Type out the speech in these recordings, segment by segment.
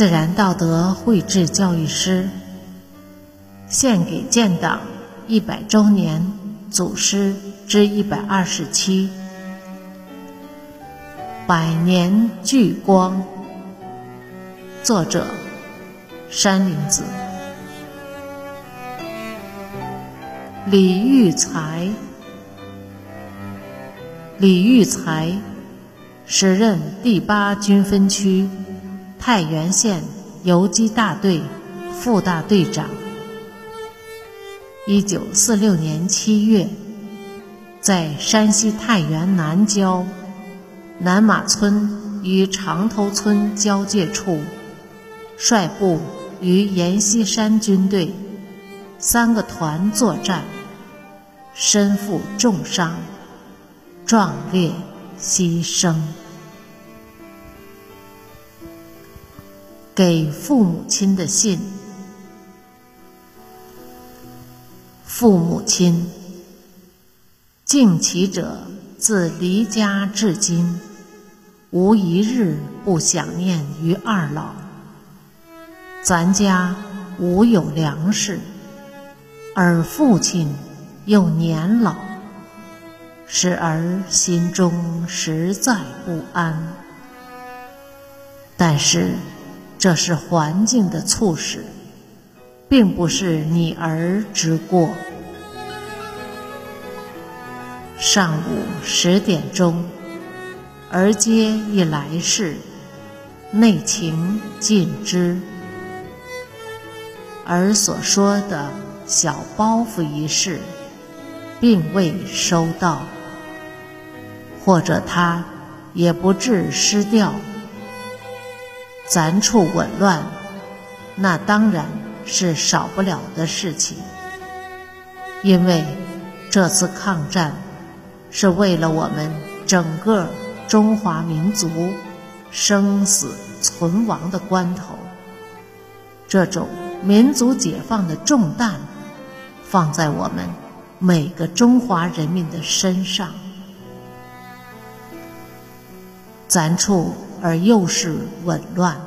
自然道德绘制教育师，献给建党一百周年祖师之一百二十七，百年聚光。作者：山林子。李玉才，李玉才，时任第八军分区太原县游击大队副大队长。一九四六年七月，在山西太原南郊南马村与长头村交界处，率部与阎锡山军队三个团作战。身负重伤，壮烈牺牲。给父母亲的信，父母亲，敬其者自离家至今，无一日不想念于二老。咱家无有粮食，而父亲。又年老，使儿心中实在不安。但是，这是环境的促使，并不是你儿之过。上午十点钟，儿接一来世，内情尽知。儿所说的小包袱一事。并未收到，或者他也不致失掉。咱处紊乱，那当然是少不了的事情。因为这次抗战是为了我们整个中华民族生死存亡的关头，这种民族解放的重担放在我们。每个中华人民的身上，咱处而又是紊乱，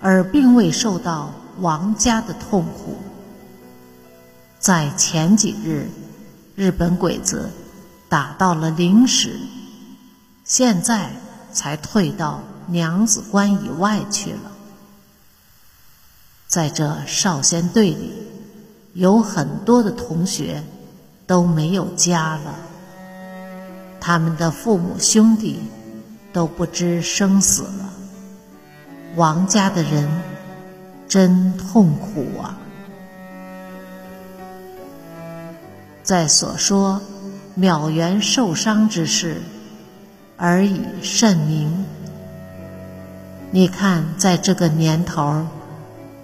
而并未受到王家的痛苦。在前几日，日本鬼子打到了灵石，现在才退到娘子关以外去了。在这少先队里。有很多的同学都没有家了，他们的父母兄弟都不知生死了。王家的人真痛苦啊！在所说渺源受伤之事，而已甚明。你看，在这个年头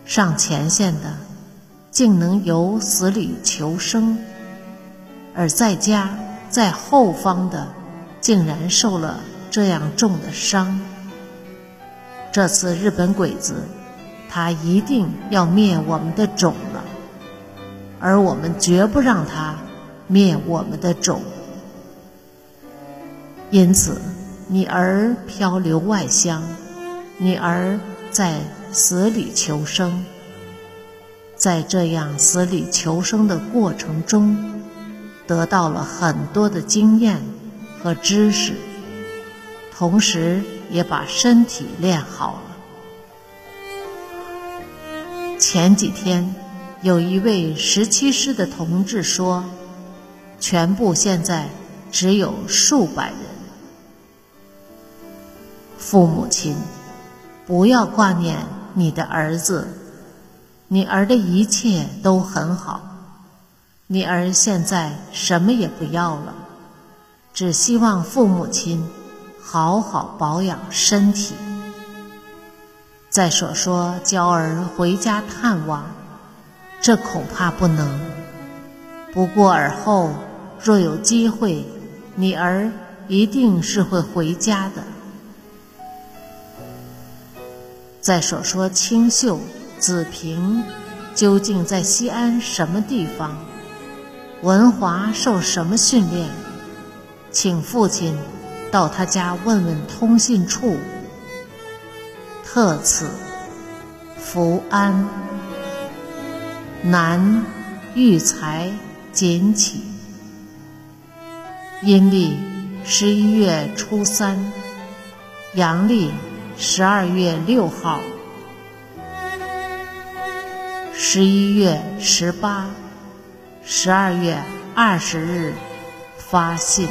上前线的。竟能由死里求生，而在家在后方的，竟然受了这样重的伤。这次日本鬼子，他一定要灭我们的种了，而我们绝不让他灭我们的种。因此，你儿漂流外乡，你儿在死里求生。在这样死里求生的过程中，得到了很多的经验和知识，同时也把身体练好了。前几天，有一位十七师的同志说：“全部现在只有数百人。”父母亲，不要挂念你的儿子。你儿的一切都很好，你儿现在什么也不要了，只希望父母亲好好保养身体。再说说娇儿回家探望，这恐怕不能。不过尔后若有机会，你儿一定是会回家的。再说说清秀。子平究竟在西安什么地方？文华受什么训练？请父亲到他家问问通信处。特此，福安。南育才锦起。阴历十一月初三，阳历十二月六号，十一月十八、十二月二十日发信。